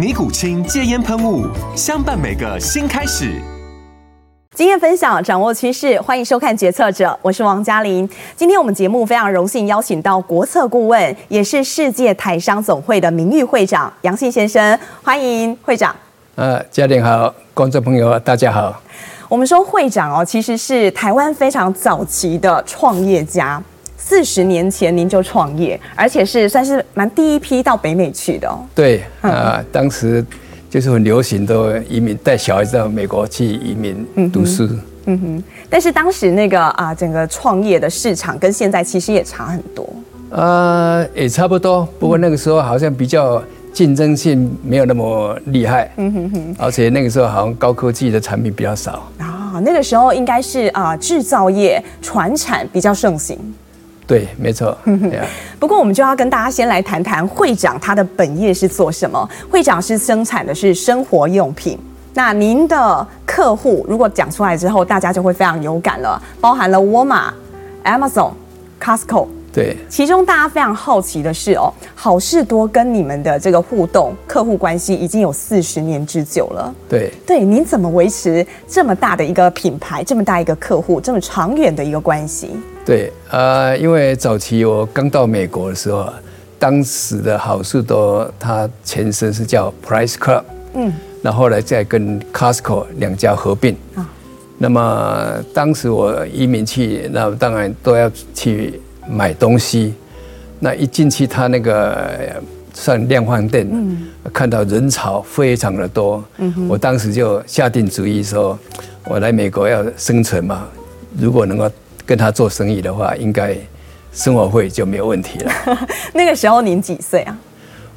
尼古清戒烟喷雾，相伴每个新开始。经验分享，掌握趋势，欢迎收看《决策者》，我是王嘉玲。今天我们节目非常荣幸邀请到国策顾问，也是世界台商总会的名誉会长杨信先生，欢迎会长。呃，嘉玲好，观众朋友大家好。我们说会长哦，其实是台湾非常早期的创业家。四十年前您就创业，而且是算是蛮第一批到北美去的哦。对啊、呃，当时就是很流行的移民，带小孩子到美国去移民读书。嗯哼。但是当时那个啊，整个创业的市场跟现在其实也差很多。呃，也差不多，不过那个时候好像比较竞争性没有那么厉害。嗯哼哼。而且那个时候好像高科技的产品比较少。啊，那个时候应该是啊，制造业、传产比较盛行。对，没错。不过，我们就要跟大家先来谈谈会长他的本业是做什么。会长是生产的是生活用品。那您的客户如果讲出来之后，大家就会非常有感了，包含了沃尔玛、Amazon、Costco。对，其中大家非常好奇的是哦，好事多跟你们的这个互动客户关系已经有四十年之久了。对，对，您怎么维持这么大的一个品牌，这么大一个客户，这么长远的一个关系？对，呃，因为早期我刚到美国的时候，当时的好事多它前身是叫 Price Club，嗯，那后来再跟 Costco 两家合并啊。那么当时我移民去，那当然都要去。买东西，那一进去，他那个算量贩店，嗯，看到人潮非常的多，嗯，我当时就下定主意说，我来美国要生存嘛，如果能够跟他做生意的话，应该生活费就没有问题了。那个时候您几岁啊？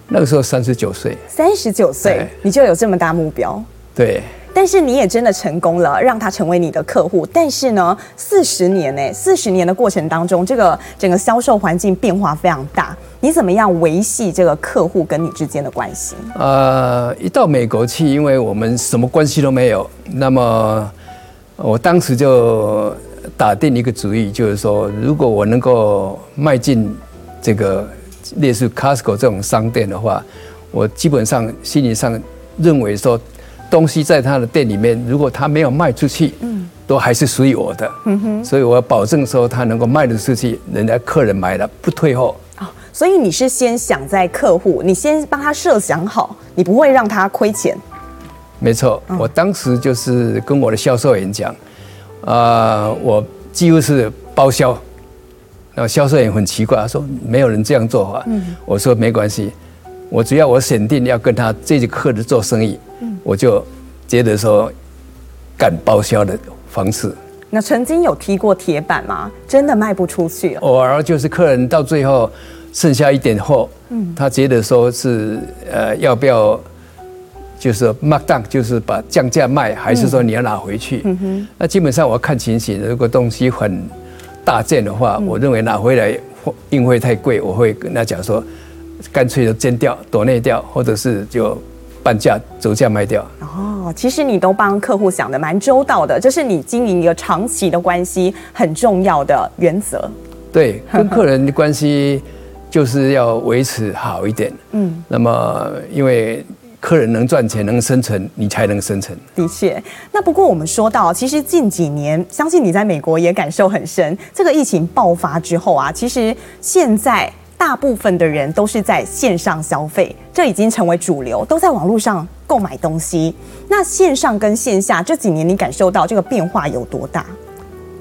那个时候三十九岁。三十九岁，你就有这么大目标？对。但是你也真的成功了，让他成为你的客户。但是呢，四十年呢，四十年的过程当中，这个整个销售环境变化非常大。你怎么样维系这个客户跟你之间的关系？呃，一到美国去，因为我们什么关系都没有，那么我当时就打定一个主意，就是说，如果我能够迈进这个类似 Costco 这种商店的话，我基本上心理上认为说。东西在他的店里面，如果他没有卖出去，嗯，都还是属于我的，嗯哼，所以我要保证说他能够卖得出去，人家客人买了不退货。哦，所以你是先想在客户，你先帮他设想好，你不会让他亏钱。没错，我当时就是跟我的销售员讲，啊，我几乎是包销。那销售员很奇怪，他说没有人这样做法。嗯，我说没关系，我只要我选定要跟他这些客人做生意。我就觉得说，干包销的方式。那曾经有踢过铁板吗？真的卖不出去？偶尔就是客人到最后剩下一点货，嗯，他觉得说是呃要不要，就是 mark down，就是把降价卖，还是说你要拿回去？嗯哼。那基本上我看情形，如果东西很大件的话，我认为拿回来运费太贵，我会跟他讲说，干脆就煎掉、躲内掉，或者是就。半价折价卖掉哦，其实你都帮客户想的蛮周到的，这是你经营一个长期的关系很重要的原则。对，跟客人的关系就是要维持好一点。嗯，那么因为客人能赚钱能生存，你才能生存。的确，那不过我们说到，其实近几年，相信你在美国也感受很深，这个疫情爆发之后啊，其实现在。大部分的人都是在线上消费，这已经成为主流，都在网络上购买东西。那线上跟线下这几年，你感受到这个变化有多大？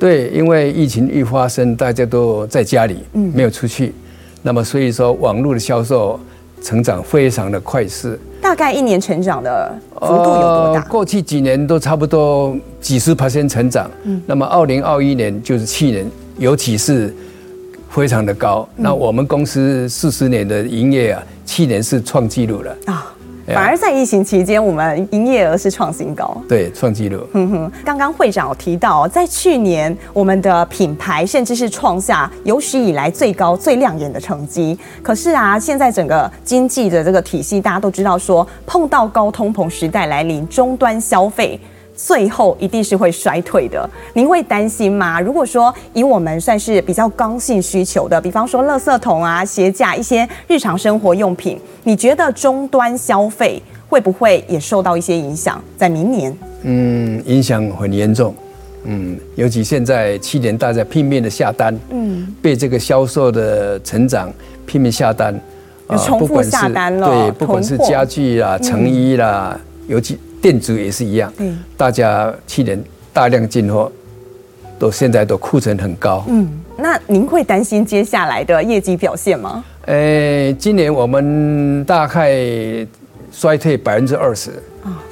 对，因为疫情一发生，大家都在家里，嗯，没有出去，那么所以说网络的销售成长非常的快速。大概一年成长的幅度有多大？呃，过去几年都差不多几十 percent 成长。嗯，那么二零二一年就是去年，尤其是非常的高。嗯，那我们公司四十年的营业啊，去年是创纪录了啊。反而在疫情期间，我们营业额是创新高，对，创纪录。哼哼，刚刚会长有提到，在去年我们的品牌甚至是创下有史以来最高、最亮眼的成绩。可是啊，现在整个经济的这个体系，大家都知道说，碰到高通膨时代来临，终端消费。最后一定是会衰退的，您会担心吗？如果说以我们算是比较刚性需求的，比方说垃圾桶啊、鞋架一些日常生活用品，你觉得终端消费会不会也受到一些影响？在明年，嗯，影响很严重，嗯，尤其现在去年大家拼命的下单，嗯，被这个销售的成长拼命下单，啊重复下单了，对，不管是家具啦、成衣啦，尤其。电子也是一样，嗯，大家去年大量进货，都现在都库存很高。嗯，那您会担心接下来的业绩表现吗？呃，今年我们大概衰退百分之二十，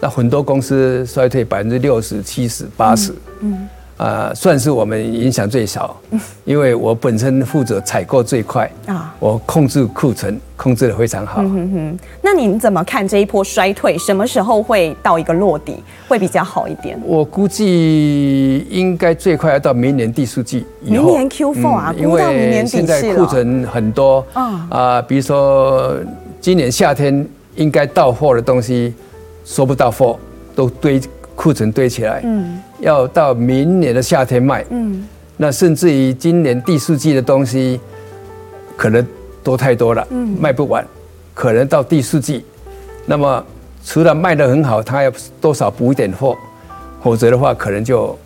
那很多公司衰退百分之六十、七十、八十。嗯。啊，算是我们影响最少，因为我本身负责采购最快啊，我控制库存控制的非常好。嗯哼哼，那您怎么看这一波衰退？什么时候会到一个落底，会比较好一点？我估计应该最快要到明年第四季以后。明年 Q4 啊，因为现在库存很多啊，啊，比如说今年夏天应该到货的东西收不到货，都堆。库存堆起来，嗯，要到明年的夏天卖，嗯，那甚至于今年第四季的东西，可能多太多了，嗯，卖不完，可能到第四季，那么除了卖得很好，他要多少补一点货，否则的话，可能就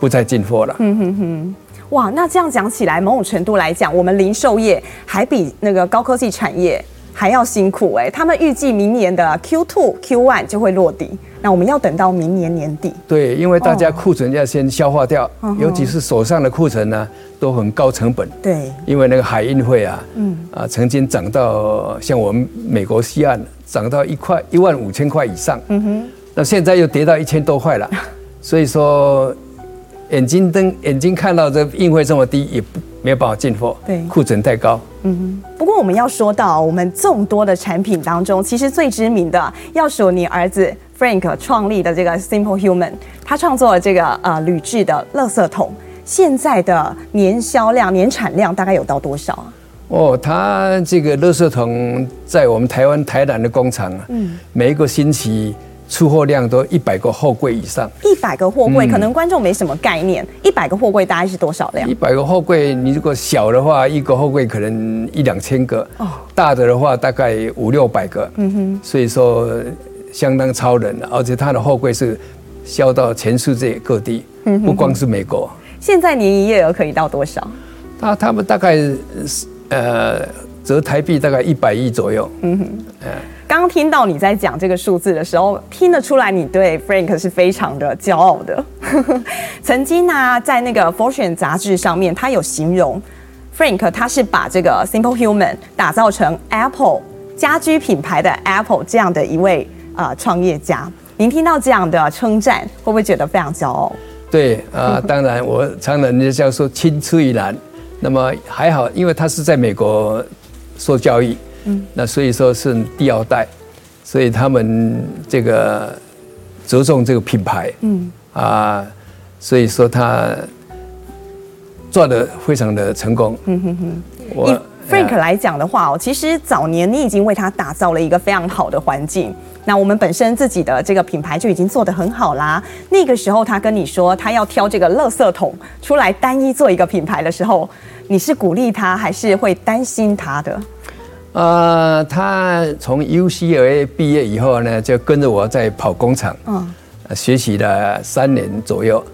不再进货了。嗯哼哼，哇，那这样讲起来，某种程度来讲，我们零售业还比那个高科技产业还要辛苦哎，他们预计明年的 Q2、Q1 就会落地。那我们要等到明年年底。对，因为大家库存要先消化掉，哦、尤其是手上的库存呢，都很高成本。对，因为那个海运费啊，嗯，啊，曾经涨到像我们美国西岸涨到一块一万五千块以上。嗯哼，那现在又跌到一千多块了，所以说眼睛瞪眼睛看到这运费这么低，也不没有办法进货。对，库存太高。嗯哼，不过我们要说到我们众多的产品当中，其实最知名的要数你儿子。Frank 创立的这个 Simple Human，他创作了这个呃铝制的垃圾桶，现在的年销量、年产量大概有到多少啊？哦，他这个垃圾桶在我们台湾台南的工厂啊，嗯，每一个星期出货量都一百个货柜以上。一百个货柜，可能观众没什么概念，一百个货柜大概是多少量？一百个货柜，你如果小的话，一个货柜可能一两千个，哦，大的的话大概五六百个，嗯哼，所以说。相当超人了，而且它的货柜是销到全世界各地，不光是美国。现在年营业额可以到多少？他他们大概呃折台币大概一百亿左右。嗯哼，刚刚听到你在讲这个数字的时候，听得出来你对 Frank 是非常的骄傲的。曾经呢，在那个 Fortune 杂志上面，他有形容 Frank，他是把这个 Simple Human 打造成 Apple 家居品牌的 Apple 这样的一位。啊，创业家，您听到这样的称赞，会不会觉得非常骄傲？对啊，当然，我常常人家叫说青出于蓝，那么还好，因为他是在美国受教育，嗯，那所以说是第二代，所以他们这个着重这个品牌，嗯啊，所以说他做的非常的成功，嗯哼哼，我。Frank 来讲的话哦，其实早年你已经为他打造了一个非常好的环境。那我们本身自己的这个品牌就已经做得很好啦。那个时候他跟你说他要挑这个垃圾桶出来单一做一个品牌的时候，你是鼓励他还是会担心他的？呃，他从 UCLA 毕业以后呢，就跟着我在跑工厂，嗯，学习了三年左右。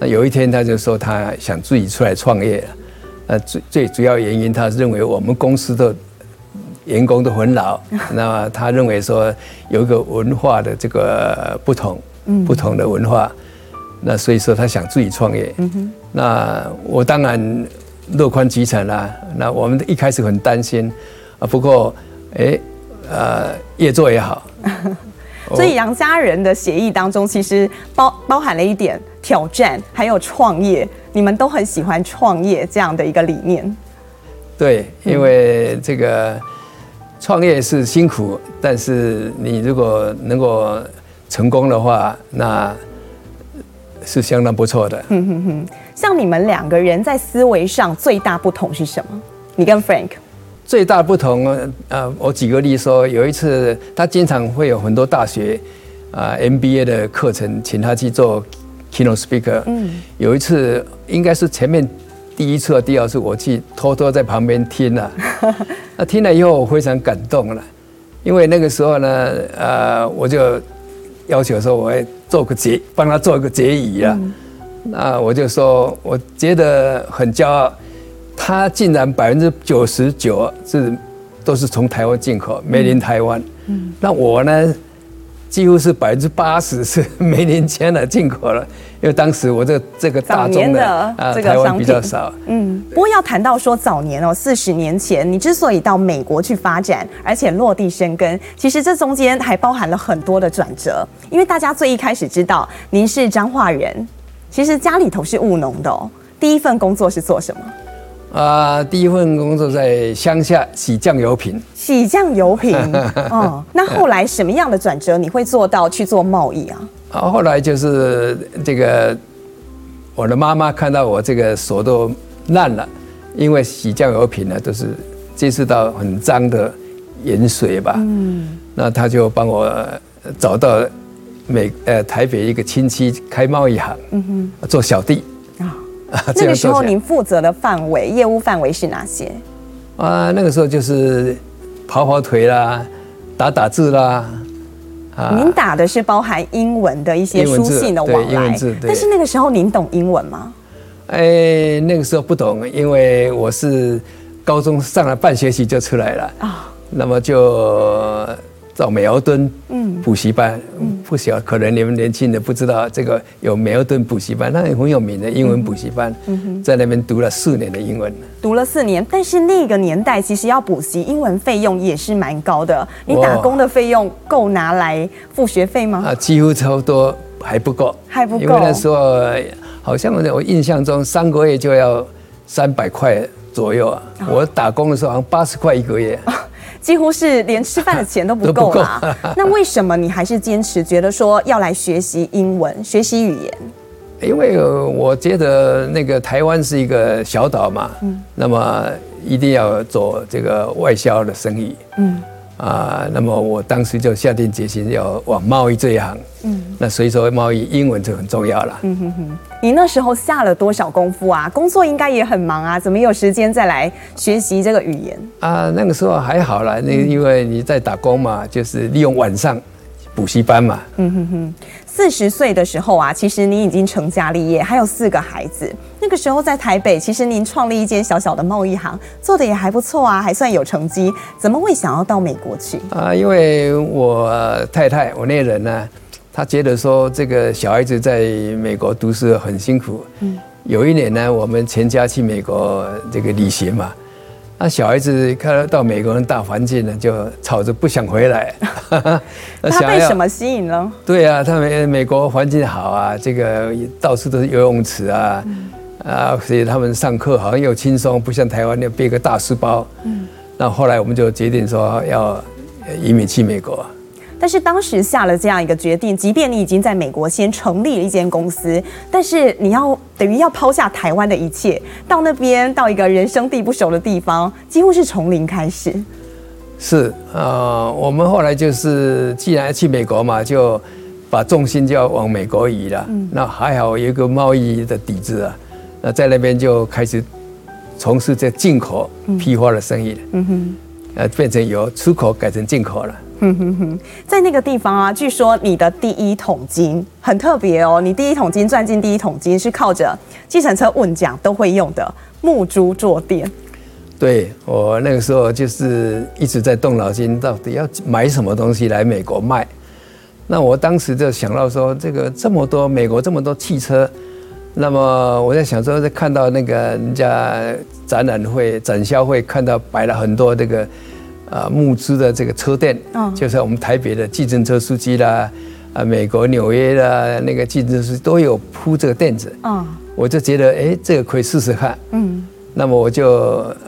那有一天他就说他想自己出来创业了。呃，最最主要原因，他认为我们公司的员工都很老，那么他认为说有一个文化的这个不同，不同的文化，那所以说他想自己创业。那我当然乐观其成啦。那我们一开始很担心啊，不过哎，呃，越做越好。所以杨家人的协议当中，其实包包含了一点挑战，还有创业。你们都很喜欢创业这样的一个理念。对，因为这个创业是辛苦，但是你如果能够成功的话，那是相当不错的。嗯哼哼。像你们两个人在思维上最大不同是什么？你跟 Frank。最大不同，呃，我举个例说，有一次他经常会有很多大学啊 MBA 的课程，请他去做 keynote speaker。嗯，有一次应该是前面第一次和第二次，我去偷偷在旁边听了。那听了以后，我非常感动了，因为那个时候呢，呃，我就要求说，我要做个结，帮他做一个结语啊。那我就说，我觉得很骄傲。他竟然百分之九十九是都是从台湾进口，made in 台湾。嗯，那我呢，几乎是百分之八十是 made in China 进口了，因为当时我这这个大宗的啊台湾比较少。嗯，不过要谈到说早年哦，四十年前你之所以到美国去发展，而且落地生根，其实这中间还包含了很多的转折。因为大家最一开始知道您是彰化人，其实家里头是务农的哦。第一份工作是做什么？啊，第一份工作在乡下洗酱油瓶。洗酱油瓶，哦，那后来什么样的转折你会做到去做贸易啊？啊，后来就是这个，我的妈妈看到我这个手都烂了，因为洗酱油瓶呢都是接触到很脏的盐水吧。嗯。那她就帮我找到美呃台北一个亲戚开贸易行，嗯哼，做小弟。那个时候您负责的范围、业务范围是哪些？啊，那个时候就是跑跑腿啦，打打字啦。啊，您打的是包含英文的一些书信的往来。但是那个时候您懂英文吗？哎，那个时候不懂，因为我是高中上了半学期就出来了啊，哦、那么就。到美劳敦补习班，不晓得可能你们年轻人不知道这个有美劳敦补习班，那很有名的英文补习班，在那边读了四年的英文。读了四年，但是那个年代其实要补习英文费用也是蛮高的。你打工的费用够拿来付学费吗？啊，几乎差不多还不够，还不够。因为那时候好像我印象中三个月就要三百块左右啊，我打工的时候好像八十块一个月。几乎是连吃饭的钱都不够啦。那为什么你还是坚持觉得说要来学习英文、学习语言？因为我觉得那个台湾是一个小岛嘛，嗯，那么一定要做这个外销的生意，嗯。啊，那么我当时就下定决心要往贸易这一行，嗯，那所以说贸易英文就很重要了。嗯哼哼，你那时候下了多少功夫啊？工作应该也很忙啊，怎么有时间再来学习这个语言？啊，那个时候还好啦，那因为你在打工嘛，就是利用晚上补习班嘛。嗯哼哼。四十岁的时候啊，其实您已经成家立业，还有四个孩子。那个时候在台北，其实您创立一间小小的贸易行，做的也还不错啊，还算有成绩。怎么会想要到美国去啊？因为我太太，我那人呢，他觉得说这个小孩子在美国读书很辛苦。嗯。有一年呢，我们全家去美国这个旅行嘛。那小孩子看到美国人大环境呢，就吵着不想回来。他被什么吸引了？对啊，他们美国环境好啊，这个到处都是游泳池啊，嗯、啊，所以他们上课好像又轻松，不像台湾要背个大书包。嗯。那后来我们就决定说要移民去美国。但是当时下了这样一个决定，即便你已经在美国先成立了一间公司，但是你要等于要抛下台湾的一切，到那边到一个人生地不熟的地方，几乎是从零开始。是啊、呃，我们后来就是既然要去美国嘛，就把重心就要往美国移了。嗯、那还好有一个贸易的底子啊，那在那边就开始从事这进口批发的生意了。嗯哼，呃，变成由出口改成进口了。哼哼哼，在那个地方啊，据说你的第一桶金很特别哦。你第一桶金赚进第一桶金是靠着计程车问奖都会用的木珠坐垫。对，我那个时候就是一直在动脑筋，到底要买什么东西来美国卖。那我当时就想到说，这个这么多美国这么多汽车，那么我在想说，在看到那个人家展览会、展销会，看到摆了很多这个啊募资的这个车店，嗯，就是我们台北的计程车司机啦。啊，美国纽约的那个竞争是都有铺这个垫子，嗯，我就觉得哎，这个可以试试看，嗯，那么我就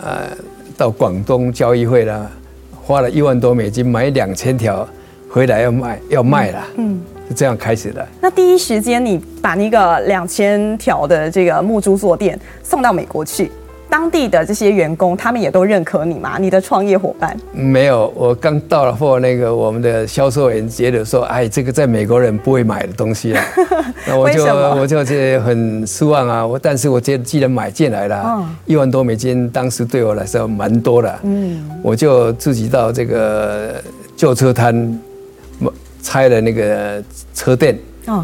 呃到广东交易会了，花了一万多美金买两千条回来要卖要卖了，嗯，是这样开始的。那第一时间你把那个两千条的这个木珠坐垫送到美国去。当地的这些员工，他们也都认可你吗？你的创业伙伴？没有，我刚到了货，那个我们的销售员觉得说，哎，这个在美国人不会买的东西啊，那我就我就觉得很失望啊。我但是我觉得既然买进来了，嗯，一万多美金，当时对我来说蛮多的，嗯，我就自己到这个旧车摊拆了那个车垫，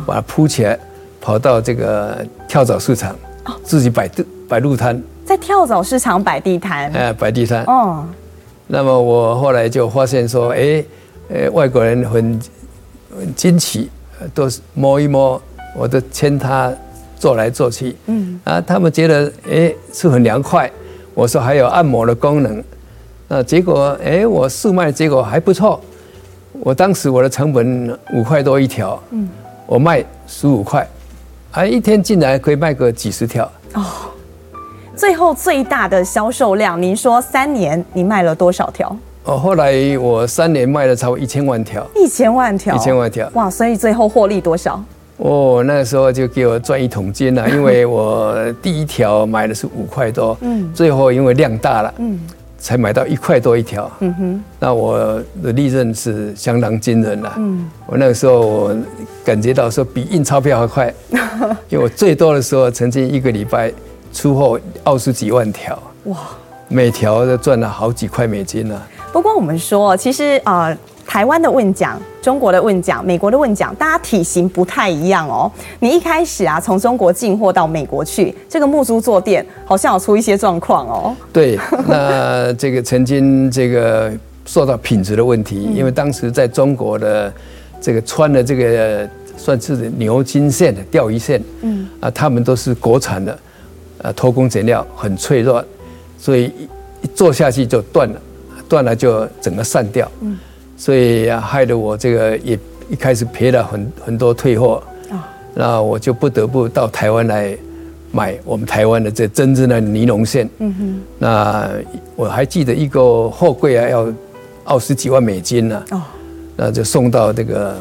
把它铺起来，跑到这个跳蚤市场，自己摆摆路摊。在跳蚤市场摆地摊，哎，摆地摊。哦，那么我后来就发现说，哎，呃，外国人很很惊奇，都是摸一摸，我都牵他坐来坐去，嗯，啊，他们觉得哎是很凉快。我说还有按摩的功能，那结果哎我试卖结果还不错。我当时我的成本五块多一条，嗯，我卖十五块，啊，一天进来可以卖个几十条。哦。最后最大的销售量，您说三年你卖了多少条？哦，后来我三年卖了超过一千万条。一千万条，一千万条。哇，所以最后获利多少？哦，那个时候就给我赚一桶金了，因为我第一条买的是五块多，嗯，最后因为量大了，嗯，才买到一块多一条，嗯哼，那我的利润是相当惊人了，嗯，我那个时候我感觉到说比印钞票还快，因为我最多的时候曾经一个礼拜。出货二十几万条，哇！每条都赚了好几块美金呢、啊。不过我们说，其实呃，台湾的问奖、中国的问奖、美国的问奖，大家体型不太一样哦。你一开始啊，从中国进货到美国去，这个木珠坐垫好像有出一些状况哦。对，那这个曾经这个受到品质的问题，因为当时在中国的这个穿的这个算是牛津线的钓鱼线，嗯啊，他们都是国产的。呃，偷工减料很脆弱，所以一做下去就断了，断了就整个散掉。嗯，所以害得我这个也一开始赔了很很多退货。那我就不得不到台湾来买我们台湾的这真正的尼龙线。嗯哼。那我还记得一个货柜啊，要二十几万美金呢。哦。那就送到这个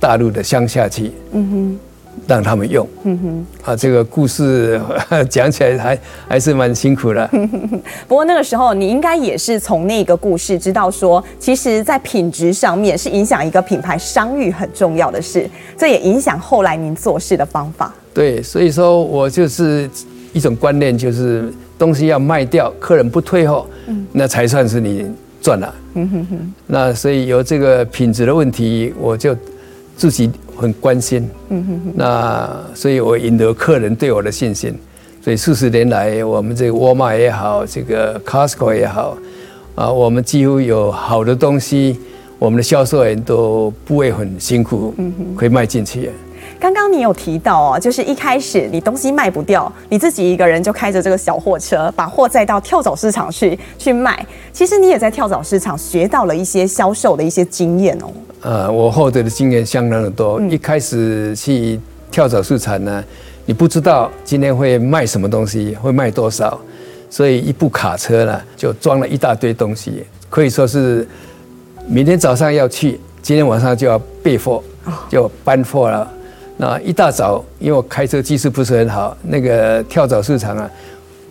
大陆的乡下去。嗯哼。让他们用，嗯哼，啊，这个故事 讲起来还还是蛮辛苦的。不过那个时候你应该也是从那个故事知道说，其实，在品质上面是影响一个品牌商誉很重要的事，这也影响后来您做事的方法。对，所以说我就是一种观念，就是东西要卖掉，客人不退货，嗯，那才算是你赚了。嗯哼哼。那所以有这个品质的问题，我就自己。很关心，嗯哼哼，那所以我赢得客人对我的信心，所以四十年来，我们这个沃尔玛也好，这个 Costco 也好，啊，我们几乎有好的东西，我们的销售员都不会很辛苦，嗯哼，可以卖进去。刚刚你有提到哦，就是一开始你东西卖不掉，你自己一个人就开着这个小货车，把货载到跳蚤市场去去卖。其实你也在跳蚤市场学到了一些销售的一些经验哦。呃，我获得的经验相当的多。一开始去跳蚤市场呢，你不知道今天会卖什么东西，会卖多少，所以一部卡车呢就装了一大堆东西，可以说是明天早上要去，今天晚上就要备货，就搬货了。那一大早，因为我开车技术不是很好，那个跳蚤市场啊，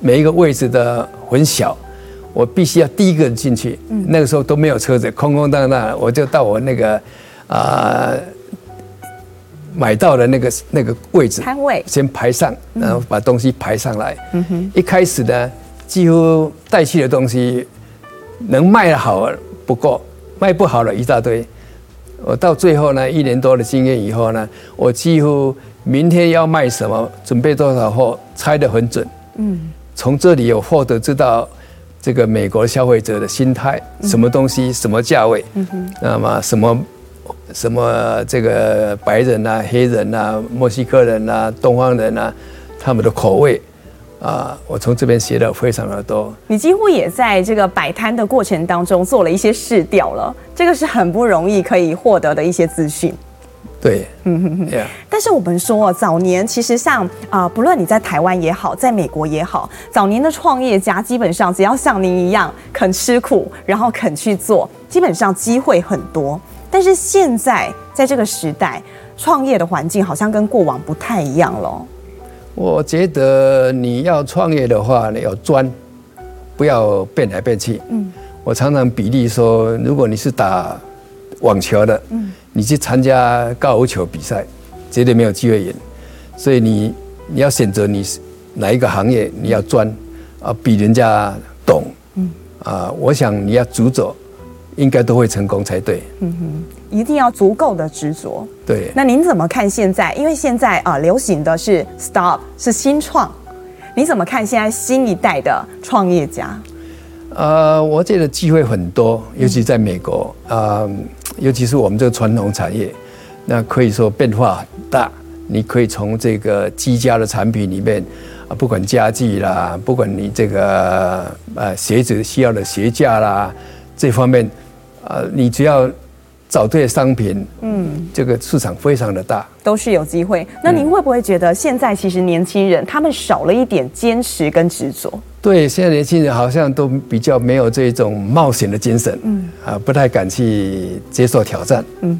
每一个位置的很小，我必须要第一个人进去。那个时候都没有车子，空空荡荡，我就到我那个啊、呃、买到的那个那个位置摊位，先排上，然后把东西排上来。嗯一开始呢，几乎带去的东西能卖的好不过，卖不好了一大堆。我到最后呢，一年多的经验以后呢，我几乎明天要卖什么，准备多少货，猜得很准。嗯，从这里有获得知道这个美国消费者的心态，什么东西什么价位，那么什么什么这个白人啊、黑人啊、墨西哥人啊、东方人啊，他们的口味啊，我从这边学的非常的多。你几乎也在这个摆摊的过程当中做了一些试调了，这个是很不容易可以获得的一些资讯。对，嗯哼哼，但是我们说，早年其实像啊、呃，不论你在台湾也好，在美国也好，早年的创业家基本上只要像您一样肯吃苦，然后肯去做，基本上机会很多。但是现在在这个时代，创业的环境好像跟过往不太一样了。我觉得你要创业的话，你要专，不要变来变去。嗯，我常常比例说，如果你是打网球的，嗯。你去参加高尔夫球比赛，绝对没有机会赢。所以你你要选择你哪一个行业，你要专啊，比人家懂。嗯啊，我想你要主走，应该都会成功才对。嗯哼，一定要足够的执着。对。那您怎么看现在？因为现在啊，流行的是 stop，是新创。你怎么看现在新一代的创业家？呃，我觉得机会很多，尤其在美国啊。呃尤其是我们这个传统产业，那可以说变化很大。你可以从这个居家的产品里面啊，不管家具啦，不管你这个呃鞋子需要的鞋架啦，这方面呃，你只要找对商品，嗯，这个市场非常的大，都是有机会。那您会不会觉得现在其实年轻人他们少了一点坚持跟执着？对，现在年轻人好像都比较没有这种冒险的精神，嗯，啊，不太敢去接受挑战，嗯，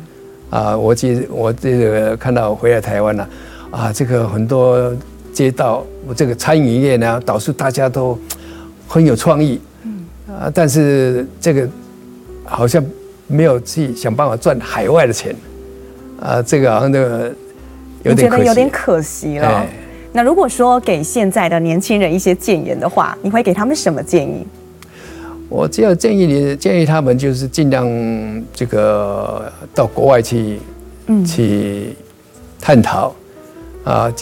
啊，我记我这个看到回来台湾了，啊，这个很多街道，我这个餐饮业呢，导致大家都很有创意，嗯，啊，但是这个好像没有去想办法赚海外的钱，啊，这个好像这个有点可惜，我觉得有点可惜了。哎。那如果说给现在的年轻人一些建言的话，你会给他们什么建议？我只要建议你，建议他们就是尽量这个到国外去，嗯，去探讨。啊，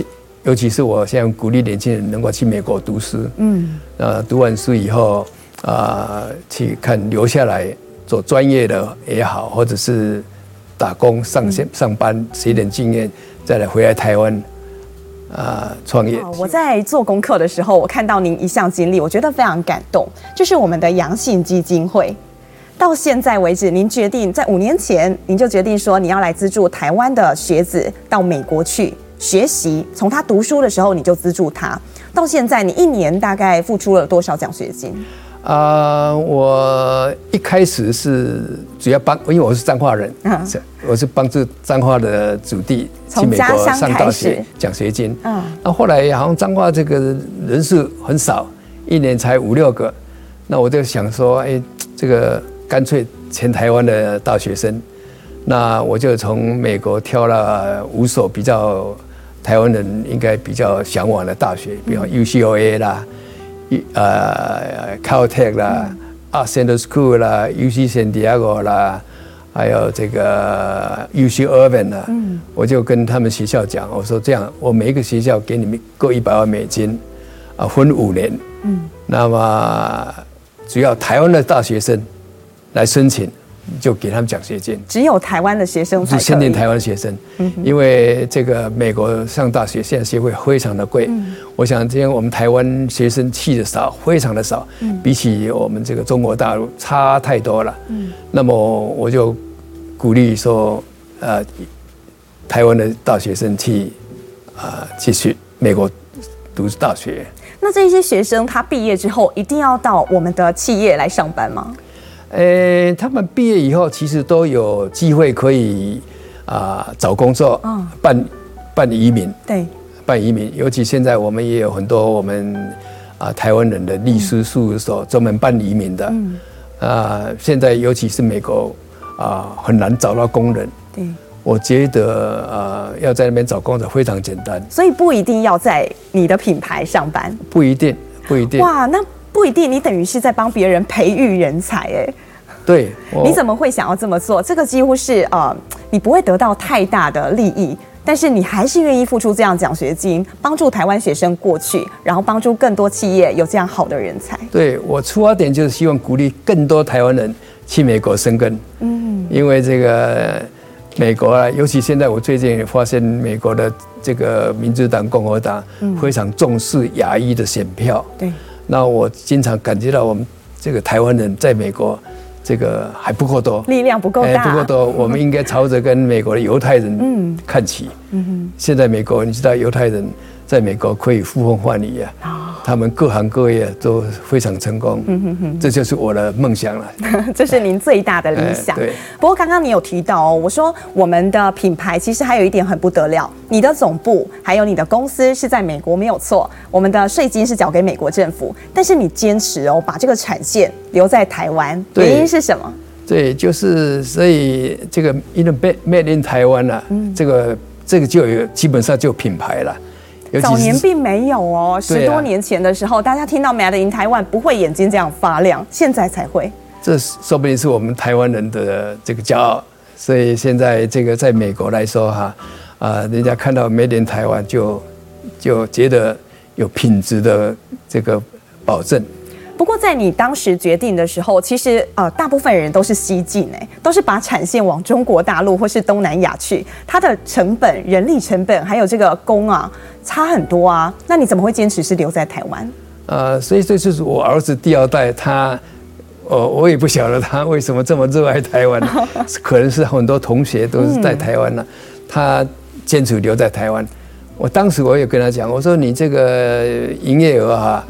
尤其是我现在鼓励年轻人能够去美国读书，嗯，啊，读完书以后啊，去看留下来做专业的也好，或者是打工上线上班，学点经验，再来回来台湾。啊，创业！我在做功课的时候，我看到您一项经历，我觉得非常感动，就是我们的阳性基金会。到现在为止，您决定在五年前，您就决定说你要来资助台湾的学子到美国去学习，从他读书的时候你就资助他，到现在你一年大概付出了多少奖学金？啊，uh, 我一开始是主要帮，因为我是彰化人，uh. 我是帮助彰化的子弟去美国上大学，奖学金。嗯，那后来好像彰化这个人数很少，一年才五六个，那我就想说，哎，这个干脆全台湾的大学生，那我就从美国挑了五所比较台湾人应该比较向往的大学，比如 UCLA 啦。呃，Caltech 啦，Art Center School 啦，UC San Diego 啦，还有这个 UC Irvine 啦，嗯，我就跟他们学校讲，我说这样，我每一个学校给你们各一百万美金，啊，分五年，嗯，那么主要台湾的大学生来申请。就给他们奖学金，只有台湾的学生是限定台湾学生，因为这个美国上大学现在学费非常的贵，我想今天我们台湾学生去的少，非常的少，比起我们这个中国大陆差太多了，那么我就鼓励说，呃，台湾的大学生去啊，继续美国读大学。那这些学生他毕业之后一定要到我们的企业来上班吗？呃，他们毕业以后其实都有机会可以啊、呃、找工作，办办移民，对，办移民。尤其现在我们也有很多我们啊、呃、台湾人的律师事务所专门办移民的，嗯，啊、呃，现在尤其是美国啊、呃、很难找到工人，对，我觉得啊、呃、要在那边找工作非常简单，所以不一定要在你的品牌上班，不一定，不一定，哇，那。不一定，你等于是在帮别人培育人才，哎，对，你怎么会想要这么做？这个几乎是呃，你不会得到太大的利益，但是你还是愿意付出这样奖学金，帮助台湾学生过去，然后帮助更多企业有这样好的人才。对，我出发点就是希望鼓励更多台湾人去美国生根。嗯，因为这个美国啊，尤其现在我最近也发现，美国的这个民主党、共和党非常重视牙医的选票。对，那我经常感觉到我们这个台湾人在美国。这个还不够多，力量不够大，不够多。我们应该朝着跟美国的犹太人看齐。嗯哼，现在美国，你知道犹太人在美国可以呼风唤雨啊。他们各行各业都非常成功，嗯哼哼，这就是我的梦想了。这是您最大的理想。对。不过刚刚你有提到哦，我说我们的品牌其实还有一点很不得了，你的总部还有你的公司是在美国没有错，我们的税金是缴给美国政府，但是你坚持哦把这个产线留在台湾，原因是什么？对，就是所以这个 in made in 台湾啊，嗯，这个这个就有基本上就品牌了。早年并没有哦，十多年前的时候，大家听到 Made in Taiwan 不会眼睛这样发亮，现在才会。这说不定是我们台湾人的这个骄傲，所以现在这个在美国来说哈，啊，人家看到 Made in Taiwan 就就觉得有品质的这个保证。不过，在你当时决定的时候，其实呃，大部分人都是西进哎，都是把产线往中国大陆或是东南亚去，它的成本、人力成本还有这个工啊，差很多啊。那你怎么会坚持是留在台湾？呃，所以这就是我儿子第二代，他，呃，我也不晓得他为什么这么热爱台湾，可能是很多同学都是在台湾了，嗯、他坚持留在台湾。我当时我也跟他讲，我说你这个营业额哈，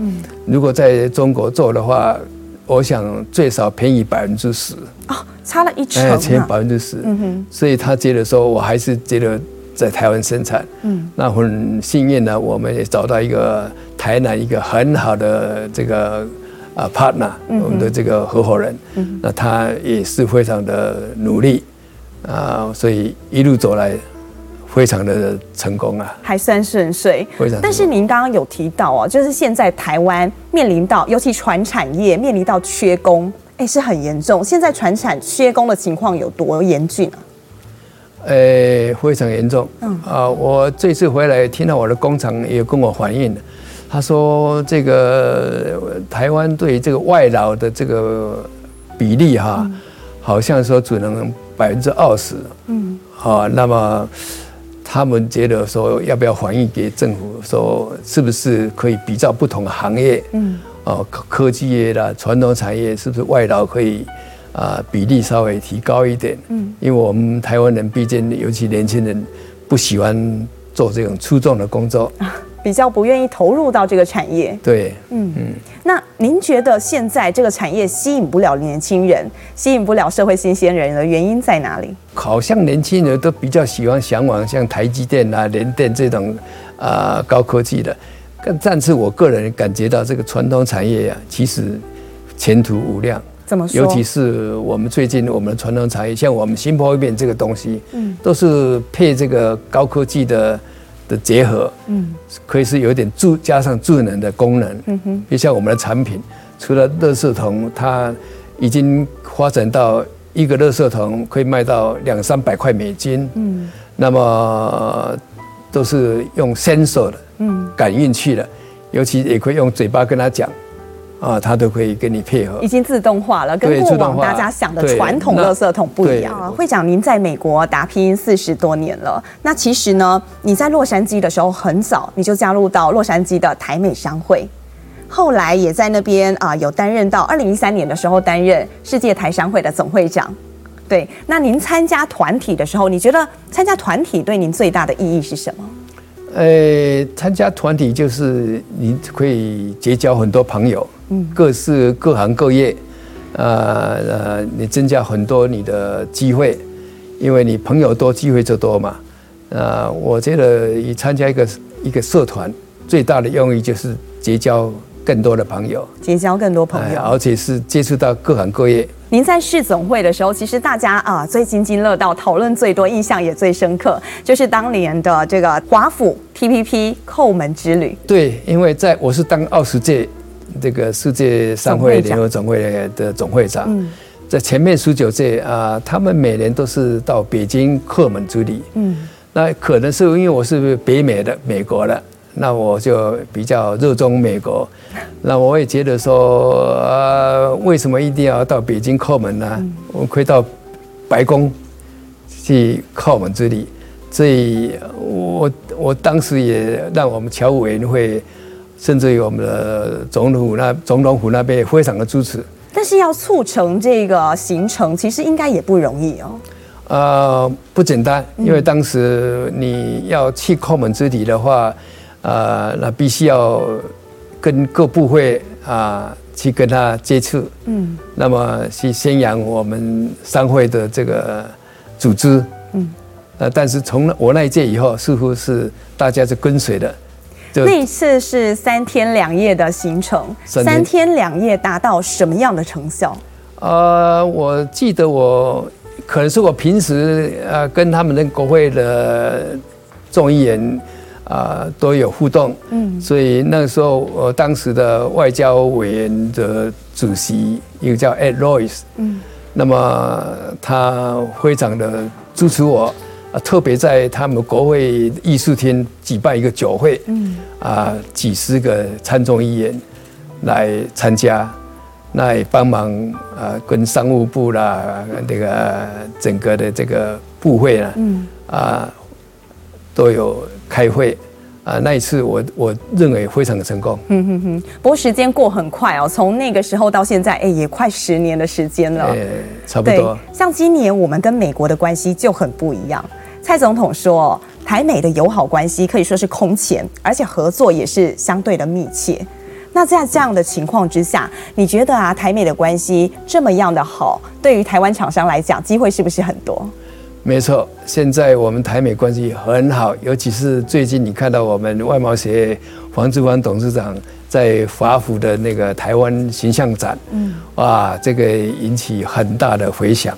如果在中国做的话，我想最少便宜百分之十。哦，差了一成啊。便宜百分之十。嗯哼。所以他觉得说，我还是觉得在台湾生产。嗯。那很幸运呢，我们也找到一个台南一个很好的这个啊 partner，我们的这个合伙人。嗯。那他也是非常的努力啊，所以一路走来。非常的成功啊，还算顺遂。非常。但是您刚刚有提到哦，就是现在台湾面临到，尤其船产业面临到缺工，哎，是很严重。现在船产缺工的情况有多严峻啊？呃，非常严重。嗯啊，我这次回来听到我的工厂也跟我反映了，他说这个台湾对这个外劳的这个比例哈，好像说只能百分之二十。嗯。啊，那么。他们觉得说，要不要反映给政府，说是不是可以比照不同的行业，嗯，哦，科技业啦，传统产业是不是外劳可以啊比例稍微提高一点？嗯，因为我们台湾人毕竟，尤其年轻人不喜欢做这种粗重的工作。比较不愿意投入到这个产业，对，嗯嗯。那您觉得现在这个产业吸引不了年轻人，吸引不了社会新鲜人的原因在哪里？好像年轻人都比较喜欢向往像台积电啊、联电这种啊、呃、高科技的，但是我个人感觉到这个传统产业啊，其实前途无量。怎么说？尤其是我们最近我们的传统产业，像我们新波边这个东西，嗯，都是配这个高科技的。的结合，嗯，可以是有点助加上助能的功能，嗯哼，就像我们的产品，除了乐色桶，它已经发展到一个乐色桶可以卖到两三百块美金，嗯，那么都是用 sensor 的，嗯，感应器的，尤其也可以用嘴巴跟他讲。啊，它都可以跟你配合，已经自动化了，跟过往大家想的传统垃圾桶不一样啊。会长，您在美国打拼四十多年了，那其实呢，你在洛杉矶的时候很早你就加入到洛杉矶的台美商会，后来也在那边啊有担任到二零一三年的时候担任世界台商会的总会长。对，那您参加团体的时候，你觉得参加团体对您最大的意义是什么？呃，参加团体就是你可以结交很多朋友。嗯各式各行各业，呃呃，你增加很多你的机会，因为你朋友多，机会就多嘛。呃，我觉得你参加一个一个社团，最大的用意就是结交更多的朋友，结交更多朋友，而且是接触到各行各业。您在市总会的时候，其实大家啊最津津乐道、讨论最多、印象也最深刻，就是当年的这个华府 TPP 扣门之旅。对，因为在我是当二十届。这个世界商会联合总会的总会长，在前面十九届啊，他们每年都是到北京叩门之旅。嗯，那可能是因为我是北美的美国的，那我就比较热衷美国。那我也觉得说，呃，为什么一定要到北京叩门呢？我可以到白宫去叩门之礼。所以我我当时也让我们侨务委员会，甚至于我们的总统府那总统府那边也非常的支持。但是要促成这个行程，其实应该也不容易哦。呃，不简单，因为当时你要去叩门之礼的话，呃，那必须要跟各部会啊去跟他接触，嗯，那么去宣扬我们商会的这个组织，嗯，呃，但是从我那一届以后，似乎是大家是跟随的。那一次是三天两夜的行程，三天两夜达到什么样的成效？呃，我记得我。可能是我平时呃跟他们的国会的众议员啊都有互动，嗯，所以那个时候我当时的外交委员的主席一个叫 Ed Royce，嗯，那么他非常的支持我，啊，特别在他们国会艺术厅举办一个酒会，嗯，啊，几十个参众议员来参加。那也帮忙啊，跟商务部啦，那个整个的这个部会啦，嗯，啊，都有开会啊。那一次我我认为非常的成功。嗯哼哼。不过时间过很快哦，从那个时候到现在，哎，也快十年的时间了。哎，差不多。像今年我们跟美国的关系就很不一样。蔡总统说，台美的友好关系可以说是空前，而且合作也是相对的密切。那在这样的情况之下，你觉得啊，台美的关系这么样的好，对于台湾厂商来讲，机会是不是很多？没错，现在我们台美关系很好，尤其是最近你看到我们外贸协黄志芳董事长在华府的那个台湾形象展，嗯，哇，这个引起很大的回响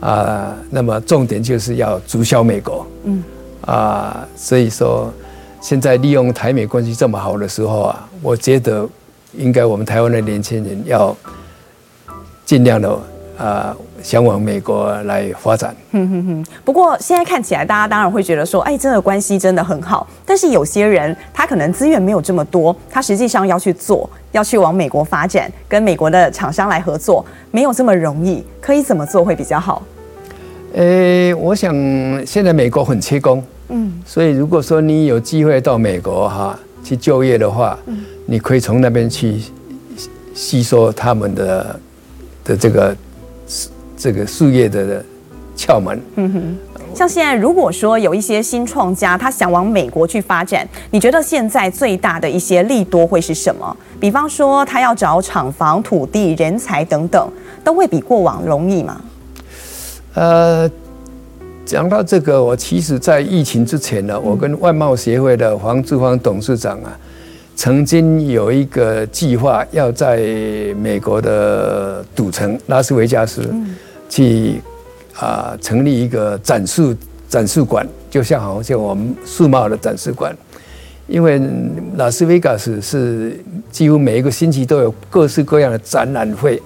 啊。那么重点就是要直销美国，嗯，啊，所以说。现在利用台美关系这么好的时候啊，我觉得应该我们台湾的年轻人要尽量的啊，想往美国来发展。嗯哼哼。不过现在看起来，大家当然会觉得说，哎，这个关系真的很好。但是有些人他可能资源没有这么多，他实际上要去做，要去往美国发展，跟美国的厂商来合作，没有这么容易。可以怎么做会比较好？诶，我想现在美国很缺工。嗯，所以如果说你有机会到美国哈去就业的话，嗯，你可以从那边去吸收他们的的这个这个事业的窍门。嗯哼，像现在如果说有一些新创家他想往美国去发展，你觉得现在最大的一些利多会是什么？比方说他要找厂房、土地、人才等等，都会比过往容易吗？呃。讲到这个，我其实，在疫情之前呢，我跟外贸协会的黄志芳董事长啊，曾经有一个计划，要在美国的赌城拉斯维加斯去啊成立一个展示展示馆，就像好像我们世贸的展示馆，因为拉斯维加斯是几乎每一个星期都有各式各样的展览会，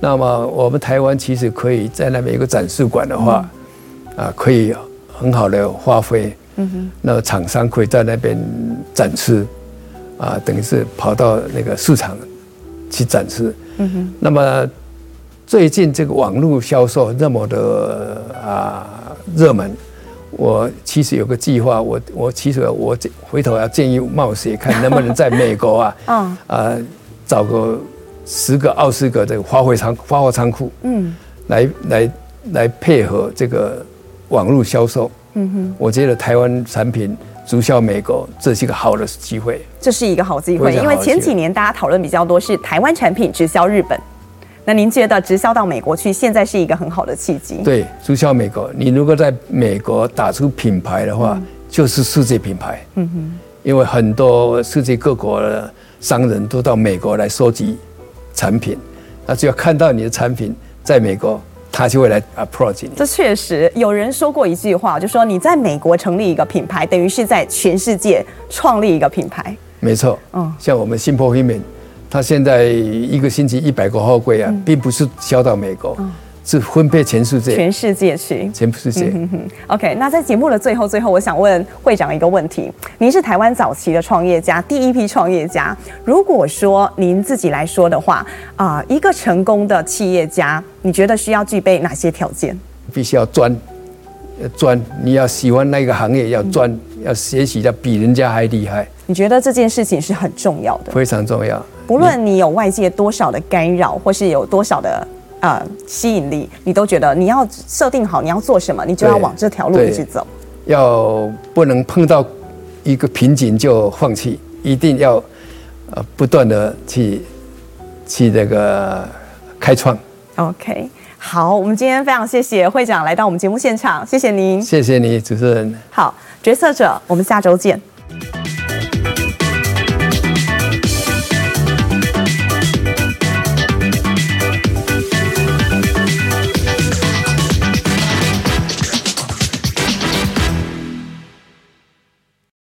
那么我们台湾其实可以在那边一个展示馆的话。啊，可以很好的发挥。嗯哼，那厂商可以在那边展示，啊，等于是跑到那个市场去展示。嗯哼，那么最近这个网络销售那么的啊热门，我其实有个计划，我我其实我回头要建议冒险看能不能在美国啊，嗯，啊找个十个、二十个这个发货仓、发货仓库，嗯，来来来配合这个。网络销售，嗯哼，我觉得台湾产品直销美国，这是一个好的机会。这是一个好机会，因为前几年大家讨论比较多是台湾产品直销日本，那您觉得直销到美国去，现在是一个很好的契机？对，直销美国，你如果在美国打出品牌的话，嗯、就是世界品牌。嗯哼，因为很多世界各国的商人都到美国来收集产品，那只要看到你的产品在美国。他就会来 approach 你。这确实有人说过一句话，就说你在美国成立一个品牌，等于是在全世界创立一个品牌。没错，嗯，像我们 Simple Women，他现在一个星期一百个货柜啊，并不是销到美国，是分配全世界，全世界去，全世界。嗯、哼哼 OK，那在节目的最后，最后我想问会长一个问题：您是台湾早期的创业家，第一批创业家。如果说您自己来说的话，啊、呃，一个成功的企业家，你觉得需要具备哪些条件？必须要专，要专，你要喜欢那个行业，要专，嗯、要学习要比人家还厉害。你觉得这件事情是很重要的，非常重要。不论你有外界多少的干扰，或是有多少的。呃，吸引力，你都觉得你要设定好你要做什么，你就要往这条路一直走。要不能碰到一个瓶颈就放弃，一定要呃不断的去去这个开创。OK，好，我们今天非常谢谢会长来到我们节目现场，谢谢您，谢谢你，主持人。好，决策者，我们下周见。